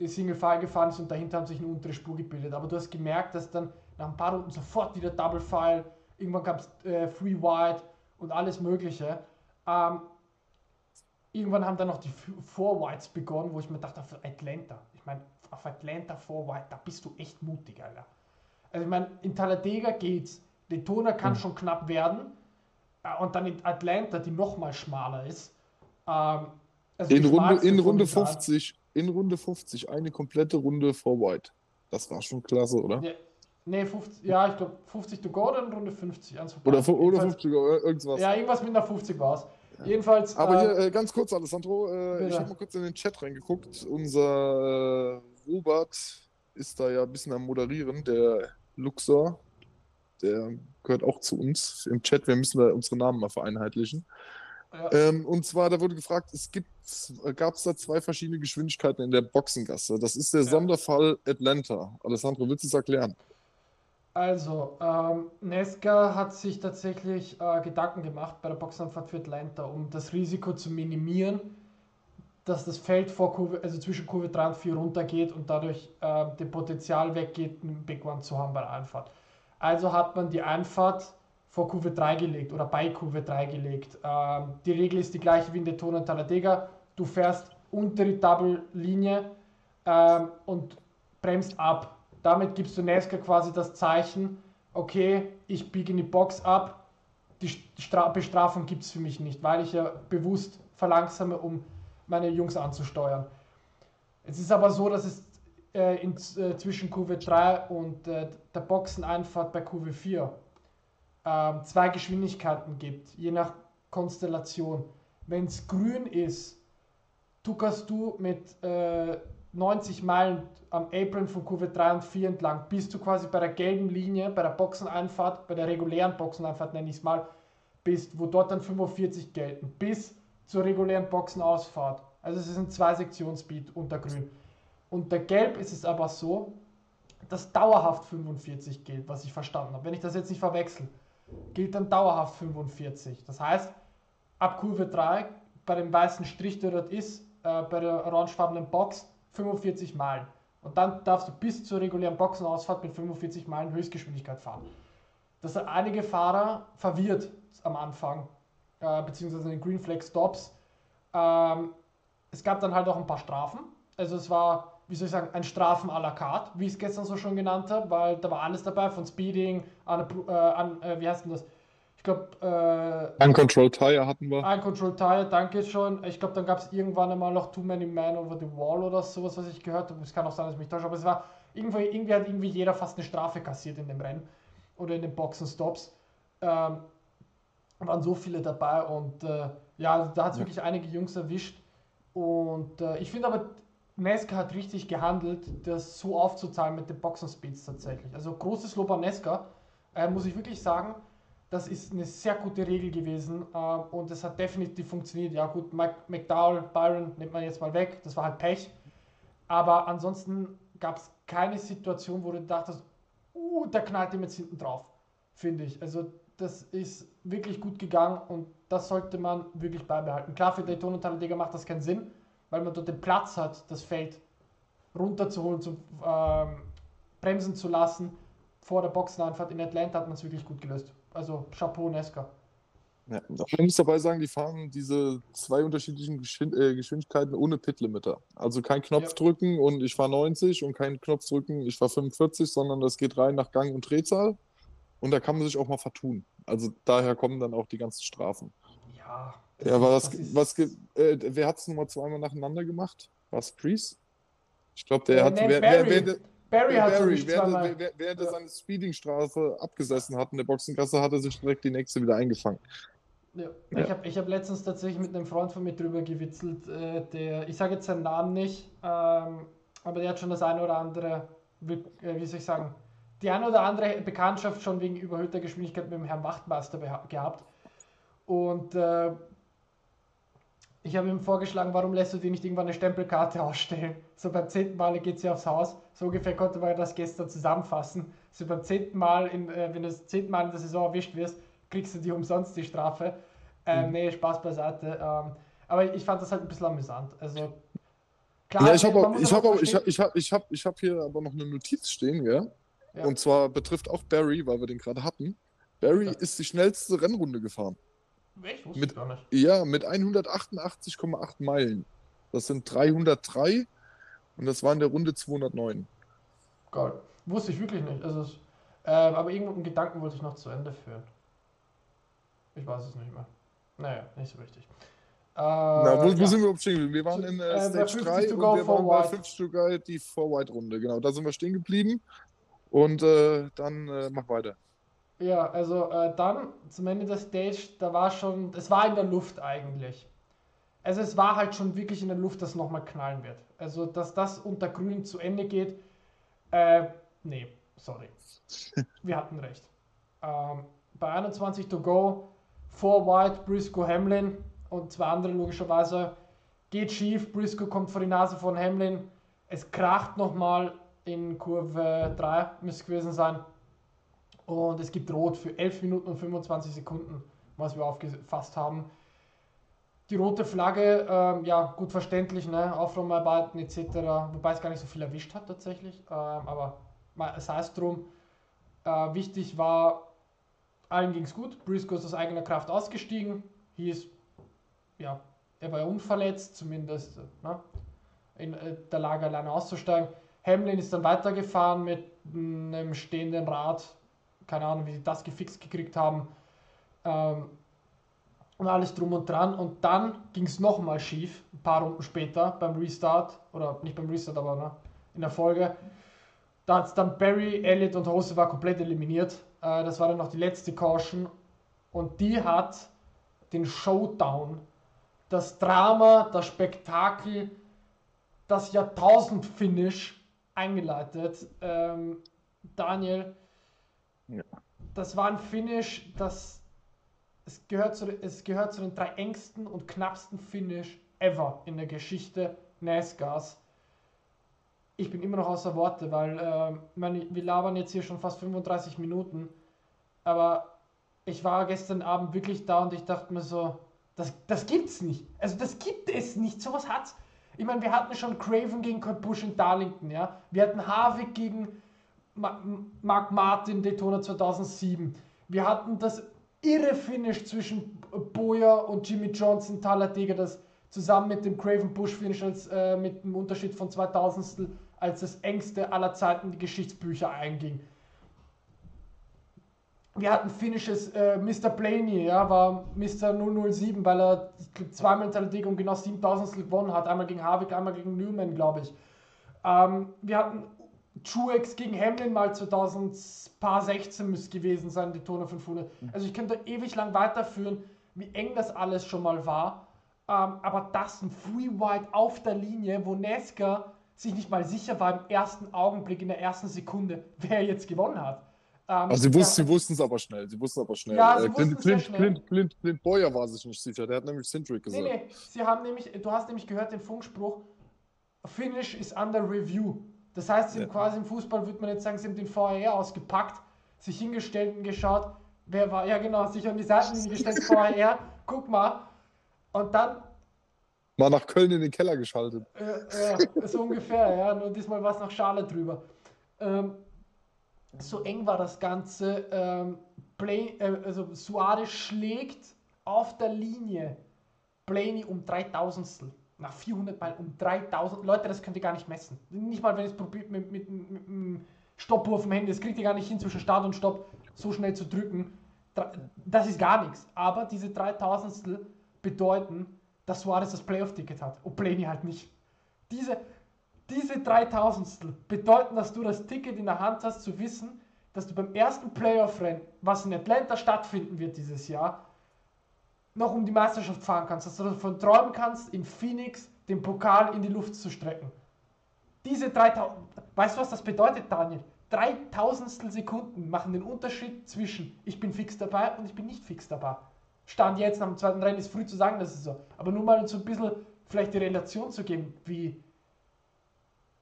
Single File gefahren ist und dahinter haben sich eine untere Spur gebildet. Aber du hast gemerkt, dass dann nach ein paar Runden sofort wieder Double File, irgendwann gab es äh, Free Wide und alles Mögliche. Ähm, irgendwann haben dann noch die Four Whites begonnen, wo ich mir dachte, auf Atlanta, ich meine, auf Atlanta Four White, da bist du echt mutig, Alter. Also ich meine, in Talladega geht's. Daytona kann mhm. schon knapp werden. Äh, und dann in Atlanta, die nochmal schmaler ist. Ähm, also in Runde, in Runde 50, in Runde 50, eine komplette Runde vor White. Das war schon klasse, oder? Ja, nee, 50, ja, ich glaube 50 to go, dann Runde 50. Oder, oder 50 to go, irgendwas. Ja, irgendwas mit einer 50 war es. Ja. Jedenfalls. Aber äh, hier äh, ganz kurz, Alessandro, äh, ich habe mal kurz in den Chat reingeguckt. Unser äh, Robert ist da ja ein bisschen am Moderieren, der Luxor. Der gehört auch zu uns im Chat. Wir müssen da unsere Namen mal vereinheitlichen. Ja. Ähm, und zwar, da wurde gefragt, es gibt, gab es da zwei verschiedene Geschwindigkeiten in der Boxengasse. Das ist der ja. Sonderfall Atlanta. Alessandro, willst du es erklären? Also, ähm, Nesca hat sich tatsächlich äh, Gedanken gemacht bei der Boxenanfahrt für Atlanta, um das Risiko zu minimieren, dass das Feld vor Kurve, also zwischen Kurve 3 und 4 runtergeht und dadurch äh, dem Potenzial weggeht, einen Big One zu haben bei der Einfahrt. Also hat man die Einfahrt vor Kurve 3 gelegt oder bei Kurve 3 gelegt. Ähm, die Regel ist die gleiche wie in Deton und Talladega. Du fährst unter die Double-Linie ähm, und bremst ab. Damit gibst du NASCAR quasi das Zeichen, okay, ich biege in die Box ab, die Stra Bestrafung gibt es für mich nicht, weil ich ja bewusst verlangsame, um meine Jungs anzusteuern. Es ist aber so, dass es äh, in, äh, zwischen Kurve 3 und äh, der Boxeneinfahrt bei Kurve 4 äh, zwei Geschwindigkeiten gibt, je nach Konstellation. Wenn es grün ist, tuckerst du mit äh, 90 Meilen am Apron von Kurve 3 und 4 entlang, bis du quasi bei der gelben Linie, bei der Boxeneinfahrt, bei der regulären Boxeneinfahrt nenne ich es mal, bist, wo dort dann 45 gelten, bis zur regulären Boxenausfahrt. Also es ist ein Zwei-Sektionsbeat unter Grün. Unter Gelb ist es aber so, dass dauerhaft 45 gilt, was ich verstanden habe, wenn ich das jetzt nicht verwechsel gilt dann dauerhaft 45. Das heißt, ab Kurve 3 bei dem weißen Strich, der dort ist, äh, bei der orangefarbenen Box, 45 Meilen. Und dann darfst du bis zur regulären Boxenausfahrt mit 45 Meilen Höchstgeschwindigkeit fahren. Das hat einige Fahrer verwirrt am Anfang, äh, beziehungsweise in den Green Flag Stops. Ähm, es gab dann halt auch ein paar Strafen. Also es war wie soll ich sagen, ein Strafen à la carte, wie ich es gestern so schon genannt habe, weil da war alles dabei, von Speeding an, äh, an äh, wie heißt denn das? Ich glaube, äh, Uncontrolled Tire hatten wir. Uncontrolled Tire, danke schon. Ich glaube, dann gab es irgendwann einmal noch Too Many Men Over the Wall oder sowas, was ich gehört habe. Es kann auch sein, dass ich mich täusche, aber es war irgendwie, irgendwie hat irgendwie jeder fast eine Strafe kassiert in dem Rennen oder in den Boxenstops. Ähm, waren so viele dabei und äh, ja, da hat es ja. wirklich einige Jungs erwischt. Und äh, ich finde aber, Nesca hat richtig gehandelt, das so aufzuzahlen mit den Boxen-Speeds tatsächlich. Also großes Lob an Nesca, äh, muss ich wirklich sagen. Das ist eine sehr gute Regel gewesen äh, und es hat definitiv funktioniert. Ja gut, Mike McDowell, Byron nimmt man jetzt mal weg, das war halt Pech. Aber ansonsten gab es keine Situation, wo du dachtest, uh, der knallt ihm jetzt hinten drauf, finde ich. Also das ist wirklich gut gegangen und das sollte man wirklich beibehalten. Klar, für Daytona und Talladega macht das keinen Sinn, weil man dort den Platz hat, das Feld runterzuholen, zu ähm, bremsen zu lassen. Vor der Boxenanfahrt in Atlanta hat man es wirklich gut gelöst. Also Chapeau Nesca. Ja, man muss dabei sagen, die fahren diese zwei unterschiedlichen Geschwind äh, Geschwindigkeiten ohne Pitlimiter. Also kein Knopf ja. drücken und ich fahre 90 und kein Knopf drücken, ich fahre 45, sondern das geht rein nach Gang und Drehzahl. Und da kann man sich auch mal vertun. Also daher kommen dann auch die ganzen Strafen. Ja, ja, aber was, was, äh, wer hat es nochmal zweimal nacheinander gemacht? War es Priest? Ich glaube, der äh, hat. Nee, wer, Barry. Wer, wer, Barry hat Barry, während, während, während er seine Speedingstrafe abgesessen hat in der Boxengasse, hat er sich direkt die nächste wieder eingefangen. Ja. ja. Ich habe ich hab letztens tatsächlich mit einem Freund von mir drüber gewitzelt, äh, der, ich sage jetzt seinen Namen nicht, ähm, aber der hat schon das eine oder andere, wie, äh, wie soll ich sagen, die eine oder andere Bekanntschaft schon wegen überhöhter Geschwindigkeit mit dem Herrn Wachtmeister gehabt. Und äh, ich habe ihm vorgeschlagen, warum lässt du dir nicht irgendwann eine Stempelkarte ausstellen? So beim zehnten Mal geht sie aufs Haus. So ungefähr konnte man das gestern zusammenfassen. So beim zehnten Mal, in, äh, wenn du das zehnte Mal in der Saison erwischt wirst, kriegst du dir umsonst die Strafe. Ähm, mhm. Nee, Spaß beiseite. Ähm, aber ich fand das halt ein bisschen amüsant. Also klar, ja, ich habe ich hab ich ich hab, ich hab, ich hab hier aber noch eine Notiz stehen, ja? ja. Und zwar betrifft auch Barry, weil wir den gerade hatten. Barry ja. ist die schnellste Rennrunde gefahren. Echt? Wusste mit, gar nicht. Ja, mit 188,8 Meilen. Das sind 303 und das war in der Runde 209. Geil. Wusste ich wirklich nicht. Also, äh, aber irgendeinen Gedanken wollte ich noch zu Ende führen. Ich weiß es nicht mehr. Naja, nicht so richtig. Äh, Na, wo, wo sind wir überhaupt stehen geblieben? Wir waren in äh, äh Stage 3 und wir waren bei 50 to go die 4 White Runde. Genau, da sind wir stehen geblieben. Und äh, dann äh, mach weiter. Ja, also äh, dann zum Ende der Stage, da war schon, es war in der Luft eigentlich. Also es war halt schon wirklich in der Luft, dass nochmal knallen wird. Also dass das unter Grün zu Ende geht, äh, nee, sorry. Wir hatten recht. Ähm, bei 21 to go, 4 White, Briscoe, Hamlin und zwei andere logischerweise. Geht schief, Briscoe kommt vor die Nase von Hamlin. Es kracht nochmal in Kurve 3, müsste gewesen sein. Und es gibt Rot für 11 Minuten und 25 Sekunden, was wir aufgefasst haben. Die rote Flagge, ähm, ja, gut verständlich, ne? Aufräumarbeiten etc., wobei es gar nicht so viel erwischt hat tatsächlich, ähm, aber sei es drum. Äh, wichtig war, allen ging es gut. Briscoe ist aus eigener Kraft ausgestiegen. Ist, ja, er war unverletzt, zumindest ne? in äh, der Lage alleine auszusteigen. Hamlin ist dann weitergefahren mit einem stehenden Rad keine Ahnung, wie sie das gefixt gekriegt haben. Ähm, und alles drum und dran. Und dann ging es nochmal schief, ein paar Runden später beim Restart. Oder nicht beim Restart, aber ne, in der Folge. Da hat es dann Barry, Elliott und Hose war komplett eliminiert. Äh, das war dann noch die letzte Caution. Und die hat den Showdown, das Drama, das Spektakel, das Jahrtausend-Finish eingeleitet. Ähm, Daniel, Das war ein Finish, das es gehört, zu, es gehört zu den drei engsten und knappsten Finish ever in der Geschichte NASCARs. Ich bin immer noch außer Worte, weil äh, meine, wir labern jetzt hier schon fast 35 Minuten. Aber ich war gestern Abend wirklich da und ich dachte mir so, das, das gibt's nicht. Also das gibt es nicht. Sowas hat's. Ich meine, wir hatten schon Craven gegen Kurt Busch in Darlington, ja. Wir hatten Harvick gegen Mark Martin Daytona 2007. Wir hatten das irre Finish zwischen Boyer und Jimmy Johnson, Talladega, das zusammen mit dem Craven Bush Finish als, äh, mit einem Unterschied von 2000 als das engste aller Zeiten die Geschichtsbücher einging. Wir hatten Finishes, äh, Mr. Blaney, ja, war Mr. 007, weil er zweimal in Talladega um genau 7000 gewonnen hat. Einmal gegen Harvick, einmal gegen Newman, glaube ich. Ähm, wir hatten Truex gegen Hamlin mal 2016 müsste gewesen sein, die Daytona 500. Also ich könnte ewig lang weiterführen, wie eng das alles schon mal war. Ähm, aber das ein Free White auf der Linie, wo Nesca sich nicht mal sicher war im ersten Augenblick, in der ersten Sekunde, [LAUGHS] wer jetzt gewonnen hat. Ähm, also sie, wussten, ja, sie wussten es aber schnell. Sie wussten aber schnell. Ja, sie äh, Clint, Clint, schnell. Clint, Clint, Clint, Boyer war sich nicht sicher. Der hat nämlich Centric gesagt. Nee, nee. Sie haben nämlich, du hast nämlich gehört den Funkspruch, Finish is under review. Das heißt, ja. quasi im Fußball würde man jetzt sagen, sie haben den VAR ausgepackt, sich hingestellt und geschaut, wer war, ja genau, sich an die Seiten [LAUGHS] gestellt, VAR, guck mal. Und dann. Mal nach Köln in den Keller geschaltet. Äh, äh, so ungefähr, ja. Nur diesmal war es nach Schale drüber. Ähm, so eng war das Ganze. Ähm, Play, äh, also Suarez schlägt auf der Linie Blaney um 3000 nach 400 Mal um 3000. Leute, das könnt ihr gar nicht messen. Nicht mal, wenn ihr es probiert mit, mit, mit, mit auf dem Handy. Das kriegt ihr gar nicht hin, zwischen Start und Stopp so schnell zu drücken. Das ist gar nichts. Aber diese 3000 bedeuten, dass Suarez das Playoff-Ticket hat. Und Blaney halt nicht. Diese, diese 3000 bedeuten, dass du das Ticket in der Hand hast, zu wissen, dass du beim ersten Playoff-Rennen, was in Atlanta stattfinden wird dieses Jahr, noch um die Meisterschaft fahren kannst, dass du davon träumen kannst, in Phoenix den Pokal in die Luft zu strecken. Diese 3000, weißt du, was das bedeutet, Daniel? 3000 Sekunden machen den Unterschied zwischen ich bin fix dabei und ich bin nicht fix dabei. Stand jetzt am zweiten Rennen ist früh zu sagen, das ist so. Aber nur mal so ein bisschen vielleicht die Relation zu geben, wie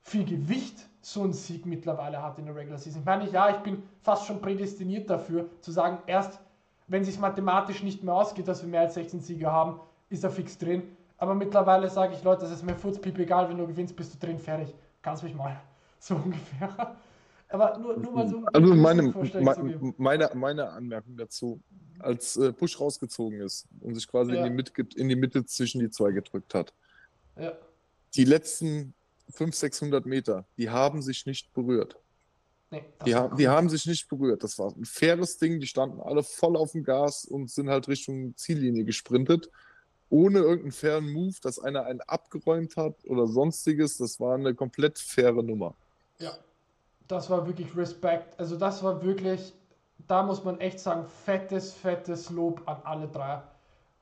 viel Gewicht so ein Sieg mittlerweile hat in der Regular Season. Ich meine, ja, ich bin fast schon prädestiniert dafür, zu sagen, erst wenn es sich mathematisch nicht mehr ausgeht, dass wir mehr als 16 Sieger haben, ist er fix drin. Aber mittlerweile sage ich, Leute, das ist mir furzpiep egal, wenn du gewinnst, bist du drin, fertig. Kannst mich mal. [LAUGHS] So ungefähr. Aber nur, nur mal so Also meine, meine, meine, meine Anmerkung dazu, als äh, Bush rausgezogen ist und sich quasi ja. in, die Mitte, in die Mitte zwischen die zwei gedrückt hat. Ja. Die letzten 500, 600 Meter, die haben sich nicht berührt. Nee, Die, war ha die haben sich nicht berührt. Das war ein faires Ding. Die standen alle voll auf dem Gas und sind halt Richtung Ziellinie gesprintet. Ohne irgendeinen fairen Move, dass einer einen abgeräumt hat oder sonstiges. Das war eine komplett faire Nummer. Ja, das war wirklich Respekt. Also das war wirklich, da muss man echt sagen, fettes, fettes Lob an alle drei.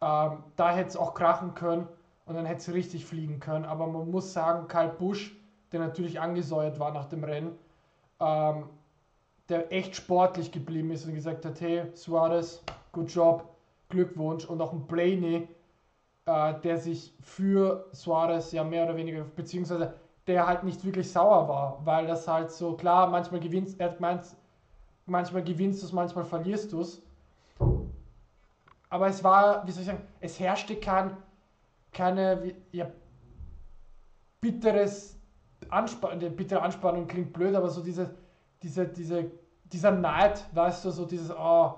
Ähm, da hätte es auch krachen können und dann hätte es richtig fliegen können. Aber man muss sagen, Karl Busch, der natürlich angesäuert war nach dem Rennen, ähm, der echt sportlich geblieben ist und gesagt hat, hey, Suarez, good job, Glückwunsch. Und auch ein Blaney, äh, der sich für Suarez ja mehr oder weniger, beziehungsweise der halt nicht wirklich sauer war, weil das halt so, klar, manchmal gewinnst, er hat gemeint, manchmal gewinnst du es, manchmal verlierst du es. Aber es war, wie soll ich sagen, es herrschte kein, keine, ja, bitteres Anspannung, die bittere Anspannung klingt blöd, aber so diese, diese, diese, dieser Neid, weißt du, so dieses, oh,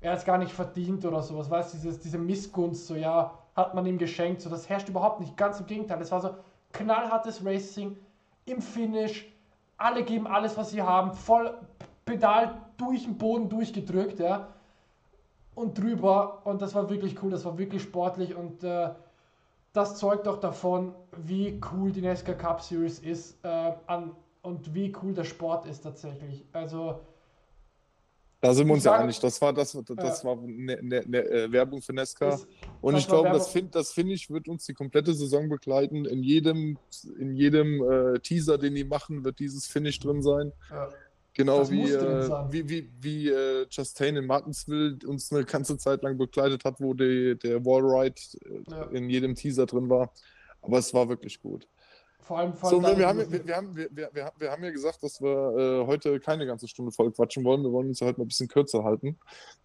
er hat es gar nicht verdient oder sowas, weißt du, diese Missgunst, so ja, hat man ihm geschenkt, so das herrscht überhaupt nicht, ganz im Gegenteil, es war so knallhartes Racing im Finish, alle geben alles, was sie haben, voll Pedal durch den Boden durchgedrückt, ja, und drüber und das war wirklich cool, das war wirklich sportlich und äh, das zeugt auch davon, wie cool die NASCAR Cup Series ist äh, an, und wie cool der Sport ist tatsächlich. Also Da sind wir uns ja einig. Das war, das, das Ja. war ne, ne, ne, äh, Werbung für Nesca. ist, Und das ich glaube, das, find, das finde ich, wird uns die komplette Saison begleiten. In jedem, in jedem äh, Teaser, den die machen, wird dieses Finish drin sein. ja, Genau Das wie, äh, wie, wie, wie äh, Chastain in Martinsville uns eine ganze Zeit lang begleitet hat, wo die, der Wallride äh, Ja. in jedem Teaser drin war. Aber es war wirklich gut. vor allem, vor So, wir, haben, wir, wir, haben, wir, wir, wir, haben ja gesagt, dass wir äh, heute keine ganze Stunde voll quatschen wollen. Wir wollen uns ja heute mal ein bisschen kürzer halten.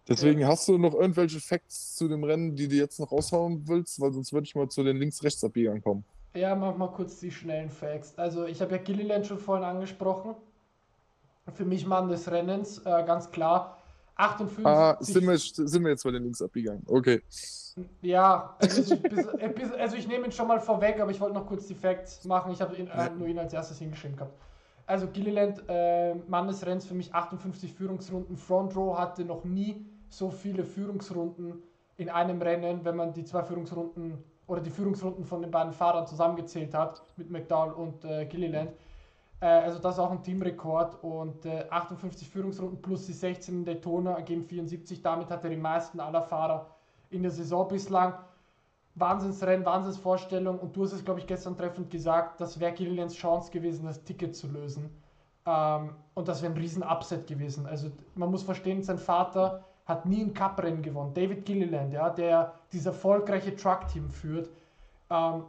Deswegen hast du noch irgendwelche Facts zu dem Rennen, die du jetzt noch raushauen willst, weil sonst würde ich mal zu den Links-Rechts-Abbiegern kommen. Ja, mach mal kurz die schnellen Facts. Also, ich habe ja Gilliland schon vorhin angesprochen. Für mich Mann des Rennens, äh, ganz klar. 58. Ah, sind wir, sind wir jetzt bei den Links-Abbiegern? Okay. Ja, also ich, äh, also ich nehme ihn schon mal vorweg, aber ich wollte noch kurz die Facts machen. Ich habe ihn, äh, nur ihn als erstes hingeschrieben gehabt. Also Gilliland, äh, Mann des Rennens für mich 58 Führungsrunden. Front Row hatte noch nie so viele Führungsrunden in einem Rennen, wenn man die zwei Führungsrunden oder die Führungsrunden von den beiden Fahrern zusammengezählt hat, mit McDowell und äh, Gilliland. Äh, also das ist auch ein Teamrekord und äh, 58 Führungsrunden plus die 16 in Daytona ergeben 74. Damit hat er die meisten aller Fahrer in der Saison bislang. Wahnsinnsrennen, Wahnsinnsvorstellung und du hast es, glaube ich, gestern treffend gesagt, das wäre Gillilands Chance gewesen, das Ticket zu lösen. Ähm, und das wäre ein riesen Upset gewesen. Also man muss verstehen, sein Vater hat nie ein Cup-Rennen gewonnen. David Gilliland, ja, der dieses erfolgreiche Truck-Team führt, ähm,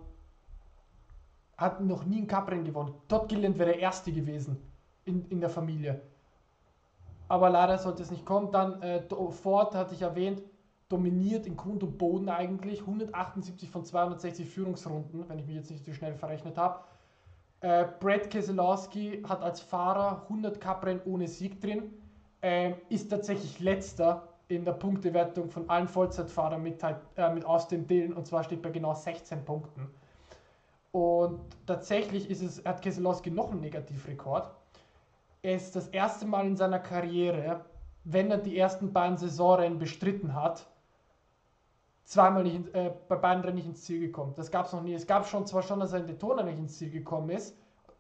hat noch nie ein Cup-Rennen gewonnen. Todd Gilliland wäre der Erste gewesen in, in der Familie. Aber leider sollte es nicht kommen. Dann äh, Ford, hatte ich erwähnt, dominiert in Grund und Boden eigentlich. 178 von 260 Führungsrunden, wenn ich mich jetzt nicht zu schnell verrechnet habe. Äh, Brad Keselowski hat als Fahrer 100 Cup-Rennen ohne Sieg drin. Ähm, ist tatsächlich letzter in der Punktewertung von allen Vollzeitfahrern mit, halt, äh, mit Austin Dillon und zwar steht bei genau 16 Punkten. Und tatsächlich ist es, hat Keselowski noch einen Negativrekord. Er ist das erste Mal in seiner Karriere, wenn er die ersten beiden Saisonrennen bestritten hat, zweimal nicht, äh, bei beiden Rennen nicht ins Ziel gekommen. Das gab es noch nie. Es gab schon zwar schon, dass er in Daytona nicht ins Ziel gekommen ist,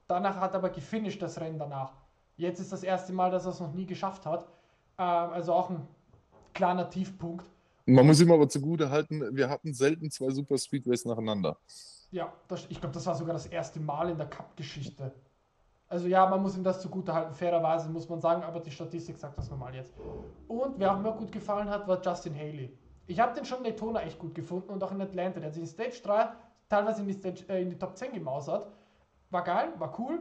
danach hat er aber gefinisht das Rennen danach. Jetzt ist das erste Mal, dass er es noch nie geschafft hat. Ähm, also auch ein kleiner Tiefpunkt. Man muss ihm aber zugute halten, wir hatten selten zwei Super Speedways nacheinander. Ja, das, ich glaube, das war sogar das erste Mal in der Cup-Geschichte. Also ja, man muss ihm das zugute halten, fairerweise muss man sagen, aber die Statistik sagt das normal jetzt. Und wer auch mir gut gefallen hat, war Justin Haley. Ich habe den schon in Daytona echt gut gefunden und auch in Atlanta. Der hat sich in Stage 3 teilweise in die, Stage, äh, in die Top 10 gemausert. War geil, war cool.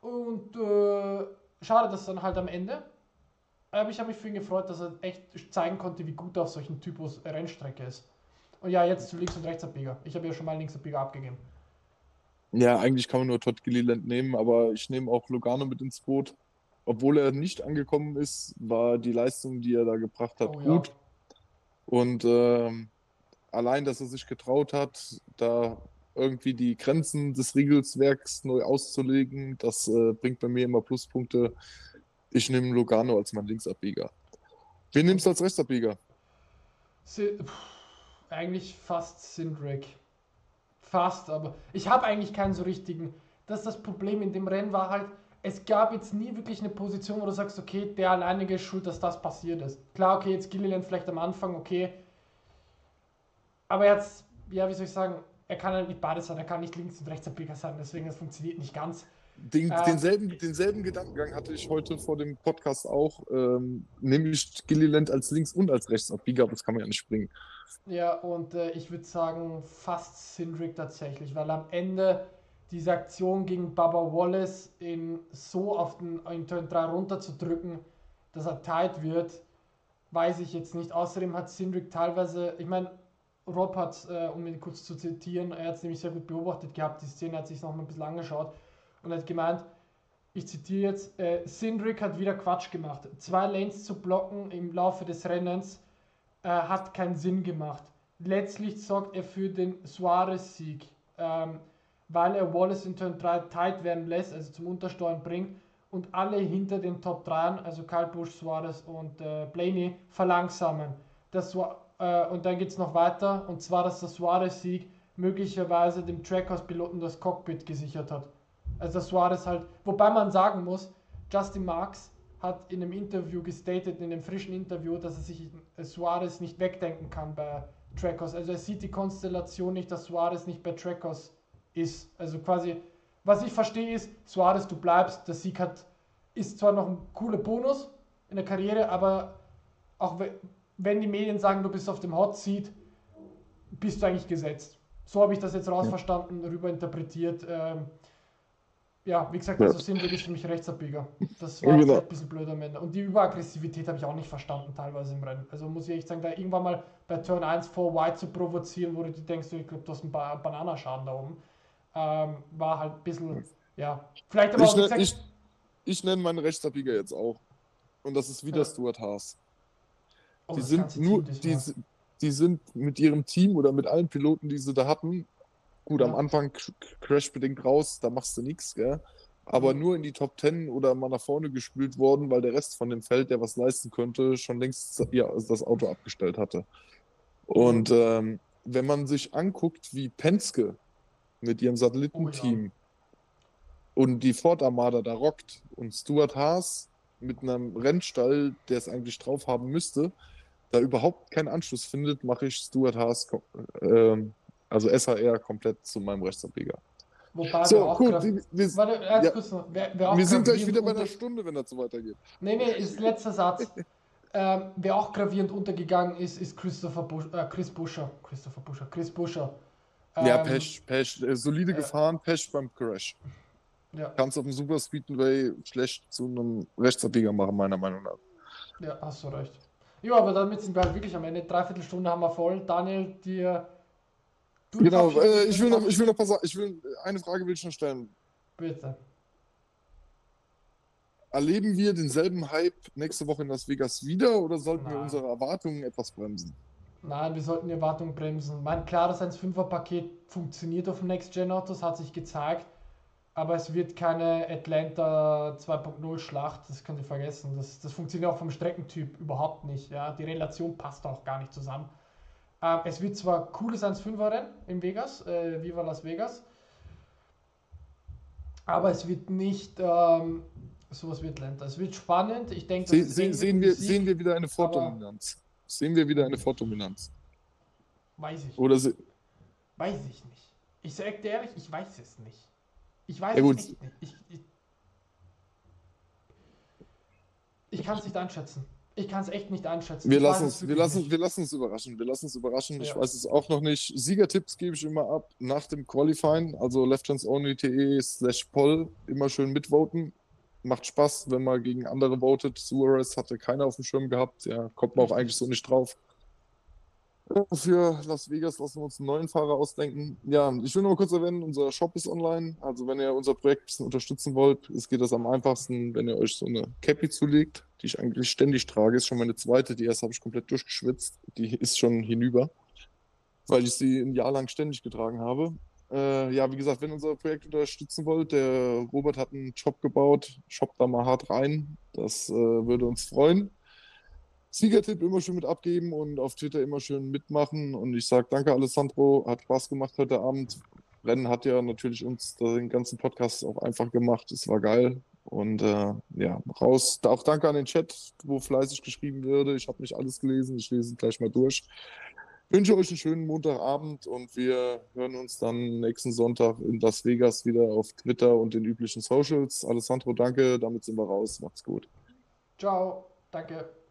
Und äh, schade, dass dann halt am Ende. Aber ich habe mich für ihn gefreut, dass er echt zeigen konnte, wie gut er auf solchen Typus Rennstrecke ist. Und ja, jetzt zu Links- und Rechtsabbieger. Ich habe ja schon mal Linksabbieger abgegeben. Ja, eigentlich kann man nur Todd Gilliland nehmen, aber ich nehme auch Logano mit ins Boot. Obwohl er nicht angekommen ist, war die Leistung, die er da gebracht hat, Oh ja. gut. Und ähm, allein, dass er sich getraut hat, da irgendwie die Grenzen des Riegelswerks neu auszulegen, das äh, bringt bei mir immer Pluspunkte. Ich nehme Logano als mein Linksabbieger. Wen nimmst du als Rechtsabbieger? Si pff, eigentlich fast Sindrick. Fast, aber ich habe eigentlich keinen so richtigen. Das ist das Problem in dem Rennen war halt, es gab jetzt nie wirklich eine Position, wo du sagst, okay, der alleinige ist schuld, dass das passiert ist. Klar, okay, jetzt Gilliland vielleicht am Anfang, okay. Aber jetzt, ja, wie soll ich sagen, er kann halt nicht beides sein, er kann nicht links und rechtsabbieger sein, deswegen das funktioniert nicht ganz. Den, Ähm. denselben, denselben Gedankengang hatte ich heute vor dem Podcast auch, ähm, nämlich Gilliland als Links- und als Rechtsabbieger, aber das kann man ja nicht bringen. Ja, und äh, ich würde sagen, fast Sindrick tatsächlich, weil am Ende diese Aktion gegen Baba Wallace in so auf den in Turn 3 runterzudrücken, dass er tight wird, weiß ich jetzt nicht. Außerdem hat Sindrick teilweise, ich meine, Rob hat, äh, um ihn kurz zu zitieren, er hat es nämlich sehr gut beobachtet gehabt, die Szene hat sich noch mal ein bisschen angeschaut und hat gemeint, ich zitiere jetzt, äh, Sindrick hat wieder Quatsch gemacht. Zwei Lanes zu blocken im Laufe des Rennens äh, hat keinen Sinn gemacht. Letztlich sorgt er für den Suarez-Sieg, ähm, weil er Wallace in Turn 3 tight werden lässt, also zum Untersteuern bringt und alle hinter den Top 3, also Kyle Busch, Suarez und äh, Blaney, verlangsamen. Das, äh, und dann geht es noch weiter, und zwar, dass der Suarez-Sieg möglicherweise dem Trackhouse-Piloten das Cockpit gesichert hat. Also Suarez halt, wobei man sagen muss, Justin Marks hat in einem Interview gestatet, in einem frischen Interview, dass er sich Suarez nicht wegdenken kann bei Trackhouse. Also er sieht die Konstellation nicht, dass Suarez nicht bei Trackhouse ist. Also quasi, was ich verstehe ist, Suarez, du bleibst, der Sieg hat, ist zwar noch ein cooler Bonus in der Karriere, aber auch we- wenn die Medien sagen, du bist auf dem Hot Seat, bist du eigentlich gesetzt. So habe ich das jetzt rausverstanden, rüber interpretiert. Ähm, ja, wie gesagt, Ja. also Simbrick ist für mich Rechtsabbieger. Das war Genau. ein bisschen blöd am Ende. Und die Überaggressivität habe ich auch nicht verstanden, teilweise im Rennen. Also muss ich echt sagen, da irgendwann mal bei Turn 1 vor White zu provozieren, wo du denkst, ich glaube, du hast einen ba Bananaschaden da oben, ähm, war halt ein bisschen, ja, vielleicht aber Ich, auch, nenn- gesagt, ich, ich nenne meinen Rechtsabbieger jetzt auch. Und das ist wieder Ja. Stuart Haas. oh, Die das sind nur, Team die, die sind mit ihrem Team oder mit allen Piloten, die sie da hatten, gut, am Ja. Anfang crashbedingt raus, da machst du nichts, gell? Aber Mhm. nur in die Top 10 oder mal nach vorne gespült worden, weil der Rest von dem Feld, der was leisten könnte, schon längst ja, das Auto abgestellt hatte. Und ähm, wenn man sich anguckt, wie Penske mit ihrem Satellitenteam und die Ford Armada da rockt und Stuart Haas mit einem Rennstall, der es eigentlich drauf haben müsste, da überhaupt keinen Anschluss findet, mache ich Stuart Haas, ähm, also SHR, komplett zu meinem Rechtsabbieger. Wobei So, wir gut, wir, Warte, Ja. kurz noch. Sind gleich wieder bei einer Stunde, wenn das so weitergeht. Nee, nee, ist letzter Satz. ähm, wer auch gravierend untergegangen ist, ist Christopher Busch, äh, Chris Buscher. Christopher Buscher, Chris Buscher. ja, Ähm, Pech, Pech, äh, solide äh, gefahren, Pech beim Crash. Ja, Kannst auf dem Super Speedway schlecht zu einem Rechtsabbieger machen, meiner Meinung nach. ja, hast du recht. Ja, aber damit sind wir halt wirklich am Ende. Dreiviertel Stunde haben wir voll. Daniel, dir. Genau, äh, ich will noch, ich will noch auf, ich will, eine Frage will ich noch stellen. Bitte. Erleben wir denselben Hype nächste Woche in Las Vegas wieder oder sollten wir Nein. unsere Erwartungen etwas bremsen? Nein, wir sollten die Erwartungen bremsen. Mein klares 1.5er-Paket funktioniert auf dem Next-Gen-Autos, hat sich gezeigt. Aber es wird keine Atlanta 2.0 Schlacht, das könnt ihr vergessen. Das, das funktioniert auch vom Streckentyp überhaupt nicht. Ja? Die Relation passt auch gar nicht zusammen. Ähm, es wird zwar cooles 1.5er Rennen in Vegas, äh, Viva Las Vegas, aber es wird nicht ähm, sowas wie Atlanta. Es wird spannend. Ich denke, Se, sehen, mit wir, Musik. sehen wir wieder eine Vordominanz? Sehen wir wieder eine Vordominanz? Weiß ich. Oder se Weiß ich nicht. Ich sage dir ehrlich, ich weiß es nicht. Ich weiß Ja, es echt nicht. Ich, ich, ich kann es nicht einschätzen. Ich kann es echt nicht einschätzen. wir Ich lassen, es uns, wir, lassen, wir lassen überraschen. Wir lassen uns überraschen. Ich Ja. weiß es auch noch nicht. Siegertipps gebe ich immer ab nach dem Qualifying. Also lefthandsonly.de slash poll. Immer schön mitvoten. Macht Spaß, wenn man gegen andere votet. Suarez hatte keiner auf dem Schirm gehabt. Ja, kommt man auch eigentlich so nicht drauf. Für Las Vegas lassen wir uns einen neuen Fahrer ausdenken. Ja, ich will nur mal kurz erwähnen, unser Shop ist online. Also wenn ihr unser Projekt ein bisschen unterstützen wollt, es geht das am einfachsten, wenn ihr euch so eine Cappy zulegt, die ich eigentlich ständig trage. Ist schon meine zweite, die erste habe ich komplett durchgeschwitzt. Die ist schon hinüber, weil ich sie ein Jahr lang ständig getragen habe. Äh, ja, wie gesagt, wenn ihr unser Projekt unterstützen wollt, der Robert hat einen Shop gebaut, shoppt da mal hart rein. Das äh, würde uns freuen. Siegertipp immer schön mit abgeben und auf Twitter immer schön mitmachen. Und ich sage danke, Alessandro. Hat Spaß gemacht heute Abend. Rennen hat ja natürlich uns den ganzen Podcast auch einfach gemacht. Es war geil. Und äh, ja, raus. Auch danke an den Chat, wo fleißig geschrieben würde. Ich habe nicht alles gelesen. Ich lese gleich mal durch. Wünsche euch einen schönen Montagabend und wir hören uns dann nächsten Sonntag in Las Vegas wieder auf Twitter und den üblichen Socials. Alessandro, danke. Damit sind wir raus. Macht's gut. Ciao. Danke.